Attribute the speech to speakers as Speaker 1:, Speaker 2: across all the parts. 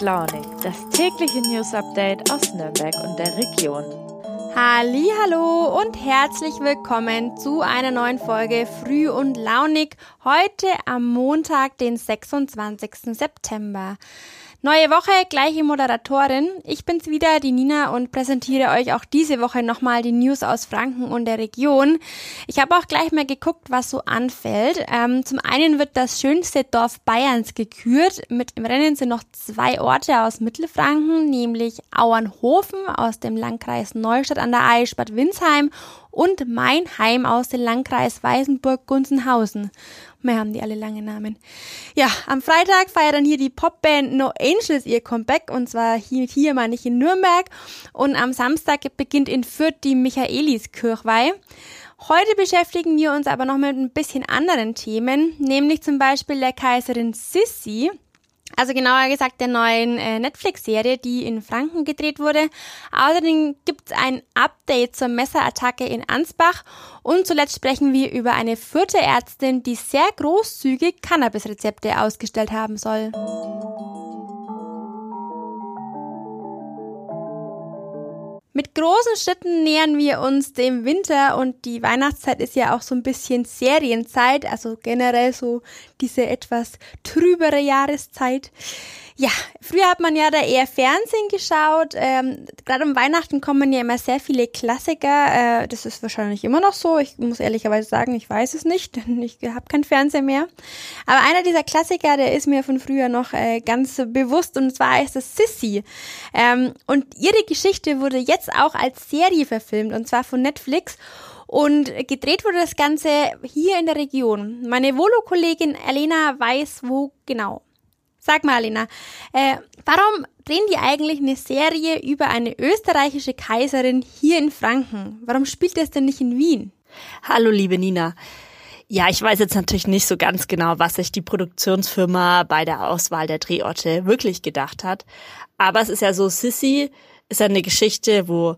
Speaker 1: Launig, das tägliche News Update aus Nürnberg und der Region.
Speaker 2: Hallo und herzlich willkommen zu einer neuen Folge Früh und Launig heute am Montag, den 26. September. Neue Woche, gleiche Moderatorin. Ich bin's wieder, die Nina, und präsentiere euch auch diese Woche nochmal die News aus Franken und der Region. Ich habe auch gleich mal geguckt, was so anfällt. Ähm, zum einen wird das schönste Dorf Bayerns gekürt. Mit im Rennen sind noch zwei Orte aus Mittelfranken, nämlich Auernhofen aus dem Landkreis Neustadt an der Aisch Bad Winsheim und mein Heim aus dem Landkreis Weißenburg-Gunzenhausen. Mehr haben die alle lange Namen. Ja, am Freitag feiert dann hier die Popband No Angels ihr Comeback und zwar hier, hier mal nicht in Nürnberg. Und am Samstag beginnt in Fürth die Michaeliskirchweih. Heute beschäftigen wir uns aber noch mit ein bisschen anderen Themen, nämlich zum Beispiel der Kaiserin Sissi. Also genauer gesagt der neuen äh, Netflix-Serie, die in Franken gedreht wurde. Außerdem gibt es ein Update zur Messerattacke in Ansbach und zuletzt sprechen wir über eine vierte Ärztin, die sehr großzügig Cannabis-Rezepte ausgestellt haben soll. Mit großen Schritten nähern wir uns dem Winter und die Weihnachtszeit ist ja auch so ein bisschen Serienzeit, also generell so diese etwas trübere Jahreszeit. Ja, früher hat man ja da eher Fernsehen geschaut. Ähm, Gerade um Weihnachten kommen ja immer sehr viele Klassiker. Äh, das ist wahrscheinlich immer noch so. Ich muss ehrlicherweise sagen, ich weiß es nicht, denn ich habe kein Fernsehen mehr. Aber einer dieser Klassiker, der ist mir von früher noch äh, ganz bewusst und zwar ist es Sissy. Ähm, und ihre Geschichte wurde jetzt auch als Serie verfilmt und zwar von Netflix. Und gedreht wurde das Ganze hier in der Region. Meine Volo-Kollegin Elena weiß, wo genau. Sag mal, Alina, äh, warum drehen die eigentlich eine Serie über eine österreichische Kaiserin hier in Franken? Warum spielt das denn nicht in Wien?
Speaker 3: Hallo, liebe Nina. Ja, ich weiß jetzt natürlich nicht so ganz genau, was sich die Produktionsfirma bei der Auswahl der Drehorte wirklich gedacht hat. Aber es ist ja so, Sissy ist eine Geschichte, wo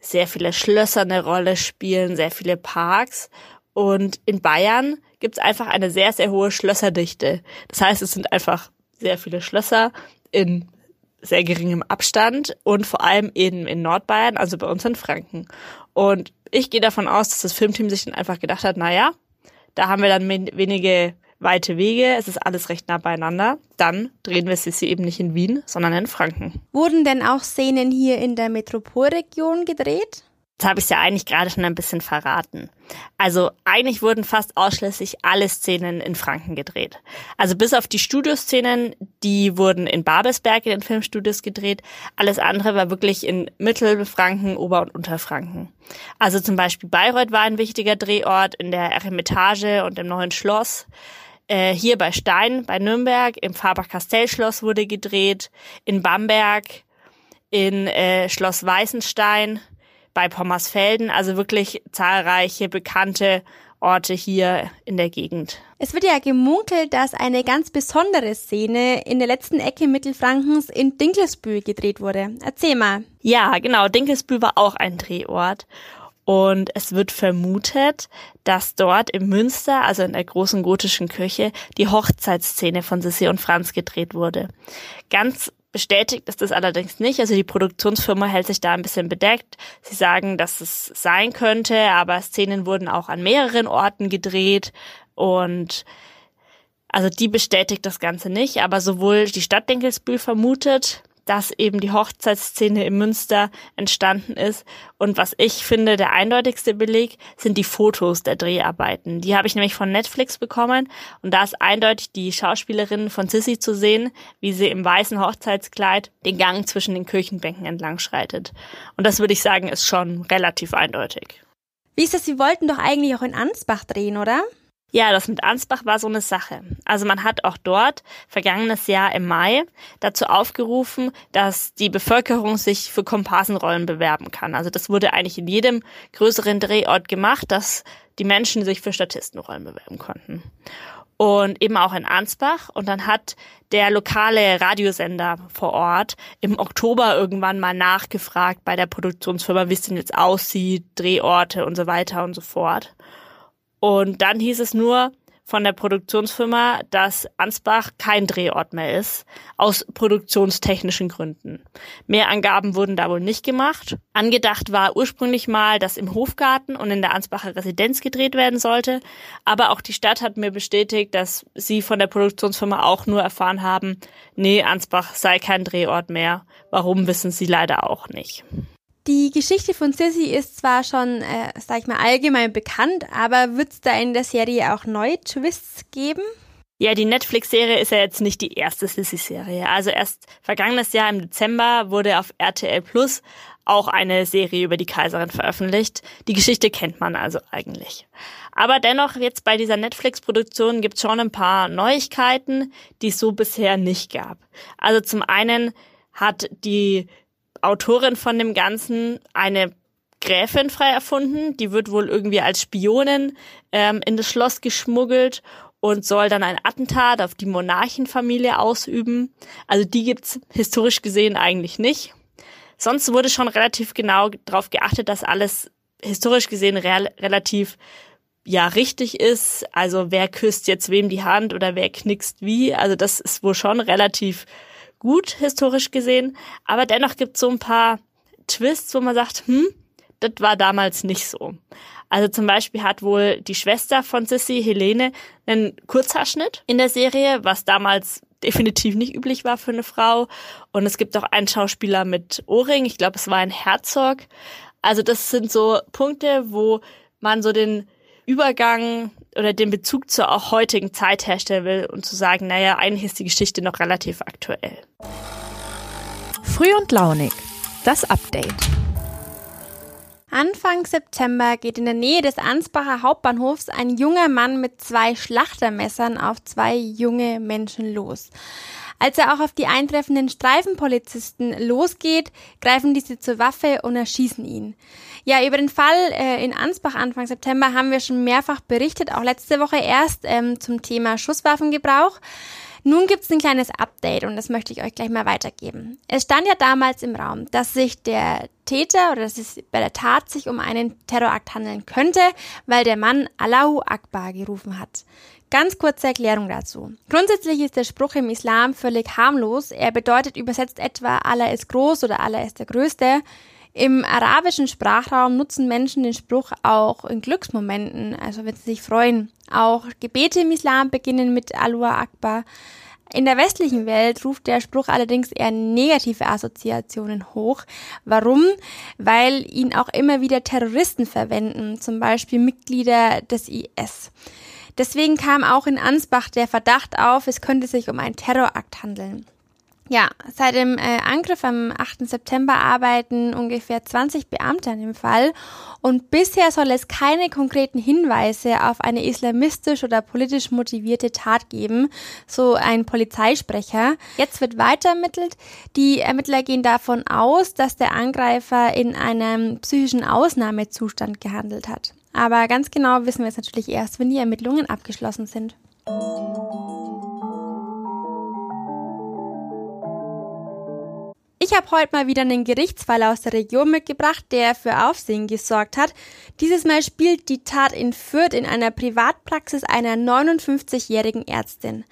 Speaker 3: sehr viele Schlösser eine Rolle spielen, sehr viele Parks. Und in Bayern gibt es einfach eine sehr, sehr hohe Schlösserdichte. Das heißt, es sind einfach sehr viele Schlösser in sehr geringem Abstand und vor allem eben in Nordbayern, also bei uns in Franken. Und ich gehe davon aus, dass das Filmteam sich dann einfach gedacht hat, naja, da haben wir dann wenige weite Wege, es ist alles recht nah beieinander. Dann drehen wir Sissi eben nicht in Wien, sondern in Franken.
Speaker 2: Wurden denn auch Szenen hier in der Metropolregion gedreht?
Speaker 3: Das habe ich ja eigentlich gerade schon ein bisschen verraten. Also eigentlich wurden fast ausschließlich alle Szenen in Franken gedreht. Also bis auf die Studioszenen, die wurden in Babelsberg in den Filmstudios gedreht. Alles andere war wirklich in Mittelfranken, Ober- und Unterfranken. Also zum Beispiel Bayreuth war ein wichtiger Drehort in der Eremitage und im Neuen Schloss. Äh, hier bei Stein, bei Nürnberg, im Faber-Castell-Schloss wurde gedreht. In Bamberg, in äh, Schloss Weißenstein bei Pommersfelden, also wirklich zahlreiche bekannte Orte hier in der Gegend.
Speaker 2: Es wird ja gemunkelt, dass eine ganz besondere Szene in der letzten Ecke Mittelfrankens in Dinkelsbühl gedreht wurde. Erzähl mal.
Speaker 3: Ja, genau. Dinkelsbühl war auch ein Drehort. Und es wird vermutet, dass dort im Münster, also in der großen gotischen Kirche, die Hochzeitsszene von Sissi und Franz gedreht wurde. Ganz Bestätigt ist das allerdings nicht. Also die Produktionsfirma hält sich da ein bisschen bedeckt. Sie sagen, dass es sein könnte, aber Szenen wurden auch an mehreren Orten gedreht und also die bestätigt das Ganze nicht, aber sowohl die Stadt Dinkelsbühl vermutet, dass eben die Hochzeitsszene im Münster entstanden ist. Und was ich finde, der eindeutigste Beleg sind die Fotos der Dreharbeiten. Die habe ich nämlich von Netflix bekommen und da ist eindeutig die Schauspielerin von Sissy zu sehen, wie sie im weißen Hochzeitskleid den Gang zwischen den Kirchenbänken entlang schreitet. Und das würde ich sagen, ist schon relativ eindeutig.
Speaker 2: Wie ist das? Sie wollten doch eigentlich auch in Ansbach drehen, oder?
Speaker 3: Ja, das mit Ansbach war so eine Sache. Also man hat auch dort vergangenes Jahr im Mai dazu aufgerufen, dass die Bevölkerung sich für Komparsenrollen bewerben kann. Also das wurde eigentlich in jedem größeren Drehort gemacht, dass die Menschen sich für Statistenrollen bewerben konnten. Und eben auch in Ansbach. Und dann hat der lokale Radiosender vor Ort im Oktober irgendwann mal nachgefragt bei der Produktionsfirma, wie es denn jetzt aussieht, Drehorte und so weiter und so fort. Und dann hieß es nur, von der Produktionsfirma, dass Ansbach kein Drehort mehr ist, aus produktionstechnischen Gründen. Mehr Angaben wurden da wohl nicht gemacht. Angedacht war ursprünglich mal, dass im Hofgarten und in der Ansbacher Residenz gedreht werden sollte, aber auch die Stadt hat mir bestätigt, dass sie von der Produktionsfirma auch nur erfahren haben, nee, Ansbach sei kein Drehort mehr. Warum wissen sie leider auch nicht.
Speaker 2: Die Geschichte von Sissy ist zwar schon, äh, sag ich mal, allgemein bekannt, aber wird es da in der Serie auch neue Twists geben?
Speaker 3: Ja, die Netflix-Serie ist ja jetzt nicht die erste Sissy-Serie. Also erst vergangenes Jahr im Dezember wurde auf RTL Plus auch eine Serie über die Kaiserin veröffentlicht. Die Geschichte kennt man also eigentlich. Aber dennoch, jetzt bei dieser Netflix-Produktion gibt es schon ein paar Neuigkeiten, die es so bisher nicht gab. Also zum einen hat die Autorin von dem Ganzen eine Gräfin frei erfunden. Die wird wohl irgendwie als Spionin ähm, in das Schloss geschmuggelt und soll dann ein Attentat auf die Monarchenfamilie ausüben. Also die gibt's historisch gesehen eigentlich nicht. Sonst wurde schon relativ genau darauf geachtet, dass alles historisch gesehen re relativ ja richtig ist. Also wer küsst jetzt wem die Hand oder wer knickst wie. Also das ist wohl schon relativ gut historisch gesehen, aber dennoch gibt es so ein paar Twists, wo man sagt, hm, das war damals nicht so. Also zum Beispiel hat wohl die Schwester von Sissy, Helene, einen Kurzhaarschnitt in der Serie, was damals definitiv nicht üblich war für eine Frau. Und es gibt auch einen Schauspieler mit Ohrring, ich glaube, es war ein Herzog. Also das sind so Punkte, wo man so den Übergang oder den Bezug zur auch heutigen Zeit herstellen will und zu sagen, naja, eigentlich ist die Geschichte noch relativ aktuell.
Speaker 1: Früh und launig. Das Update.
Speaker 2: Anfang September geht in der Nähe des Ansbacher Hauptbahnhofs ein junger Mann mit zwei Schlachtermessern auf zwei junge Menschen los. Als er auch auf die eintreffenden Streifenpolizisten losgeht, greifen diese zur Waffe und erschießen ihn. Ja, über den Fall äh, in Ansbach Anfang September haben wir schon mehrfach berichtet, auch letzte Woche erst ähm, zum Thema Schusswaffengebrauch. Nun gibt es ein kleines Update und das möchte ich euch gleich mal weitergeben. Es stand ja damals im Raum, dass sich der Täter oder dass es bei der Tat sich um einen Terrorakt handeln könnte, weil der Mann Allahu Akbar gerufen hat. Ganz kurze Erklärung dazu. Grundsätzlich ist der Spruch im Islam völlig harmlos. Er bedeutet übersetzt etwa Allah ist groß oder Allah ist der Größte. Im arabischen Sprachraum nutzen Menschen den Spruch auch in Glücksmomenten, also wenn sie sich freuen. Auch Gebete im Islam beginnen mit Alua Akbar. In der westlichen Welt ruft der Spruch allerdings eher negative Assoziationen hoch. Warum? Weil ihn auch immer wieder Terroristen verwenden, zum Beispiel Mitglieder des IS. Deswegen kam auch in Ansbach der Verdacht auf, es könnte sich um einen Terrorakt handeln. Ja, seit dem äh, Angriff am 8. September arbeiten ungefähr 20 Beamte an dem Fall und bisher soll es keine konkreten Hinweise auf eine islamistisch oder politisch motivierte Tat geben, so ein Polizeisprecher. Jetzt wird weiter ermittelt. Die Ermittler gehen davon aus, dass der Angreifer in einem psychischen Ausnahmezustand gehandelt hat. Aber ganz genau wissen wir es natürlich erst, wenn die Ermittlungen abgeschlossen sind. Ich habe heute mal wieder einen Gerichtsfall aus der Region mitgebracht, der für Aufsehen gesorgt hat. Dieses Mal spielt die Tat in Fürth in einer Privatpraxis einer 59-jährigen Ärztin.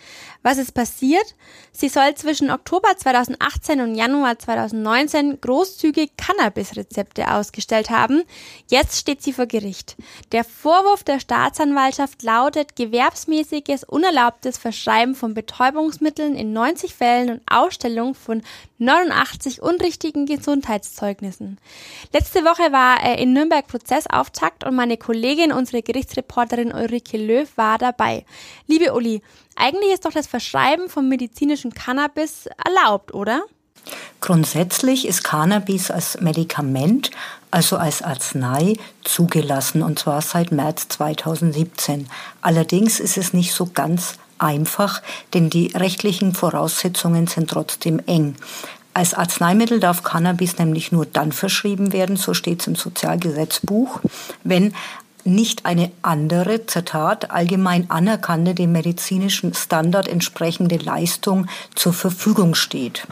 Speaker 2: Was ist passiert? Sie soll zwischen Oktober 2018 und Januar 2019 großzügig Cannabis-Rezepte ausgestellt haben. Jetzt steht sie vor Gericht. Der Vorwurf der Staatsanwaltschaft lautet gewerbsmäßiges, unerlaubtes Verschreiben von Betäubungsmitteln in 90 Fällen und Ausstellung von 89 unrichtigen Gesundheitszeugnissen. Letzte Woche war äh, in Nürnberg Prozessauftakt und meine Kollegin, unsere Gerichtsreporterin Ulrike Löw, war dabei. Liebe Uli, eigentlich ist doch das Verschreiben von medizinischem Cannabis erlaubt, oder?
Speaker 4: Grundsätzlich ist Cannabis als Medikament, also als Arznei, zugelassen, und zwar seit März 2017. Allerdings ist es nicht so ganz einfach, denn die rechtlichen Voraussetzungen sind trotzdem eng. Als Arzneimittel darf Cannabis nämlich nur dann verschrieben werden, so steht es im Sozialgesetzbuch, wenn nicht eine andere, Zitat, allgemein anerkannte dem medizinischen Standard entsprechende Leistung zur Verfügung steht.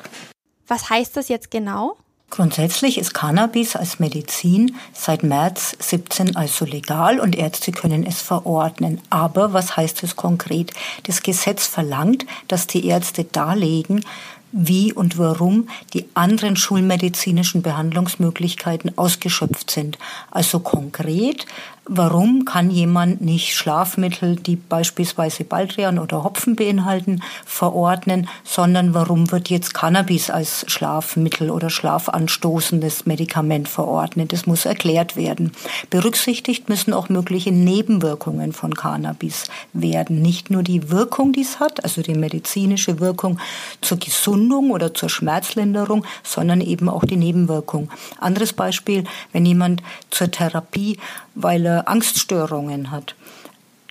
Speaker 2: Was heißt das jetzt genau?
Speaker 4: Grundsätzlich ist Cannabis als Medizin seit März 17 also legal und Ärzte können es verordnen. Aber was heißt es konkret? Das Gesetz verlangt, dass die Ärzte darlegen, wie und warum die anderen schulmedizinischen Behandlungsmöglichkeiten ausgeschöpft sind. Also konkret, warum kann jemand nicht Schlafmittel, die beispielsweise Baldrian oder Hopfen beinhalten, verordnen, sondern warum wird jetzt Cannabis als Schlafmittel oder schlafanstoßendes Medikament verordnet? Das muss erklärt werden. Berücksichtigt müssen auch mögliche Nebenwirkungen von Cannabis werden. Nicht nur die Wirkung, die es hat, also die medizinische Wirkung zur Gesundung oder zur Schmerzlinderung, sondern eben auch die Nebenwirkung. Anderes Beispiel, wenn jemand zur Therapie, weil er Angststörungen hat,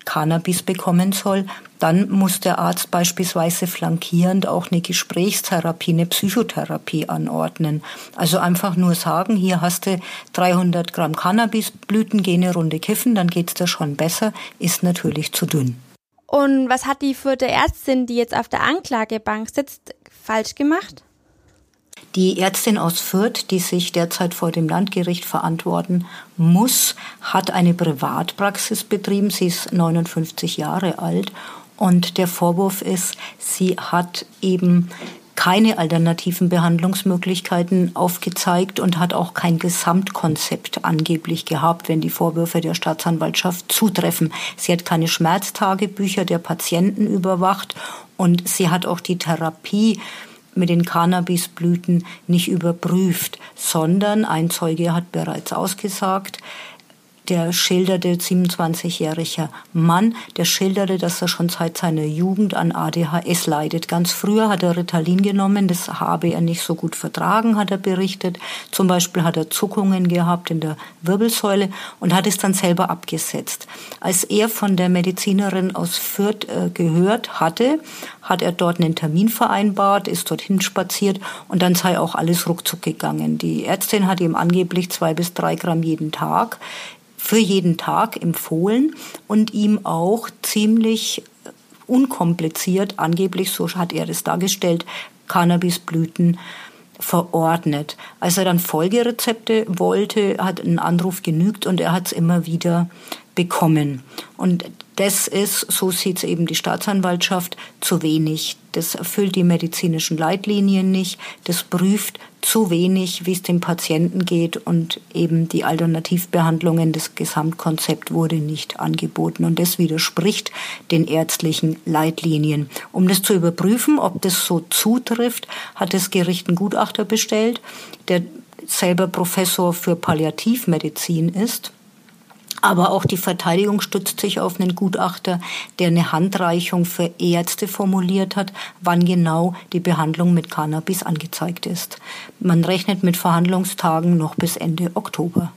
Speaker 4: Cannabis bekommen soll, dann muss der Arzt beispielsweise flankierend auch eine Gesprächstherapie, eine Psychotherapie anordnen. Also einfach nur sagen, hier hast du 300 Gramm Cannabisblüten, geh eine Runde kiffen, dann geht's dir schon besser, ist natürlich zu dünn.
Speaker 2: Und was hat die vierte Ärztin, die jetzt auf der Anklagebank sitzt, falsch gemacht?
Speaker 4: Die Ärztin aus Fürth, die sich derzeit vor dem Landgericht verantworten muss, hat eine Privatpraxis betrieben. Sie ist 59 Jahre alt und der Vorwurf ist, sie hat eben keine alternativen Behandlungsmöglichkeiten aufgezeigt und hat auch kein Gesamtkonzept angeblich gehabt, wenn die Vorwürfe der Staatsanwaltschaft zutreffen. Sie hat keine Schmerztagebücher der Patienten überwacht und sie hat auch die Therapie mit den Cannabisblüten nicht überprüft, sondern ein Zeuge hat bereits ausgesagt, der schilderte 27-jähriger Mann, der schilderte, dass er schon seit seiner Jugend an ADHS leidet. Ganz früher hat er Ritalin genommen, das habe er nicht so gut vertragen, hat er berichtet. Zum Beispiel hat er Zuckungen gehabt in der Wirbelsäule und hat es dann selber abgesetzt. Als er von der Medizinerin aus Fürth äh, gehört hatte, hat er dort einen Termin vereinbart, ist dorthin spaziert und dann sei auch alles ruckzuck gegangen. Die Ärztin hat ihm angeblich zwei bis drei Gramm jeden Tag für jeden Tag empfohlen und ihm auch ziemlich unkompliziert, angeblich, so hat er das dargestellt, Cannabisblüten verordnet. Als er dann Folgerezepte wollte, hat ein Anruf genügt und er hat es immer wieder bekommen. Und das ist, so sieht es eben die Staatsanwaltschaft, zu wenig. Das erfüllt die medizinischen Leitlinien nicht. Das prüft zu wenig, wie es dem Patienten geht und eben die Alternativbehandlungen, das Gesamtkonzept wurde nicht angeboten und das widerspricht den ärztlichen Leitlinien. Um das zu überprüfen, ob das so zutrifft, hat das Gericht einen Gutachter bestellt, der selber Professor für Palliativmedizin ist aber auch die Verteidigung stützt sich auf einen Gutachter, der eine Handreichung für Ärzte formuliert hat, wann genau die Behandlung mit Cannabis angezeigt ist. Man rechnet mit Verhandlungstagen noch bis Ende Oktober.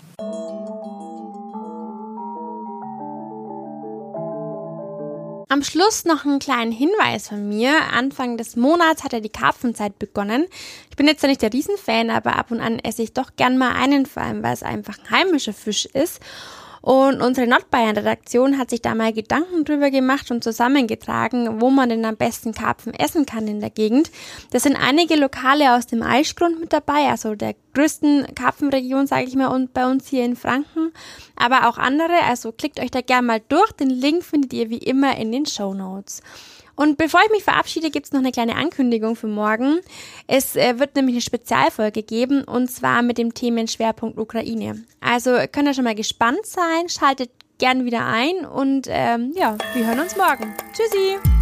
Speaker 2: Am Schluss noch einen kleinen Hinweis von mir. Anfang des Monats hat ja die Karpfenzeit begonnen. Ich bin jetzt ja nicht der Riesenfan, aber ab und an esse ich doch gern mal einen, vor allem weil es einfach ein heimischer Fisch ist. Und unsere Nordbayern-Redaktion hat sich da mal Gedanken drüber gemacht und zusammengetragen, wo man denn am besten Karpfen essen kann in der Gegend. Das sind einige Lokale aus dem Eichgrund mit dabei, also der größten Karpfenregion, sage ich mal, und bei uns hier in Franken, aber auch andere. Also klickt euch da gerne mal durch. Den Link findet ihr wie immer in den Show Notes. Und bevor ich mich verabschiede, gibt es noch eine kleine Ankündigung für morgen. Es äh, wird nämlich eine Spezialfolge geben und zwar mit dem Themenschwerpunkt Ukraine. Also könnt ihr schon mal gespannt sein, schaltet gern wieder ein und ähm, ja, wir hören uns morgen. Tschüssi!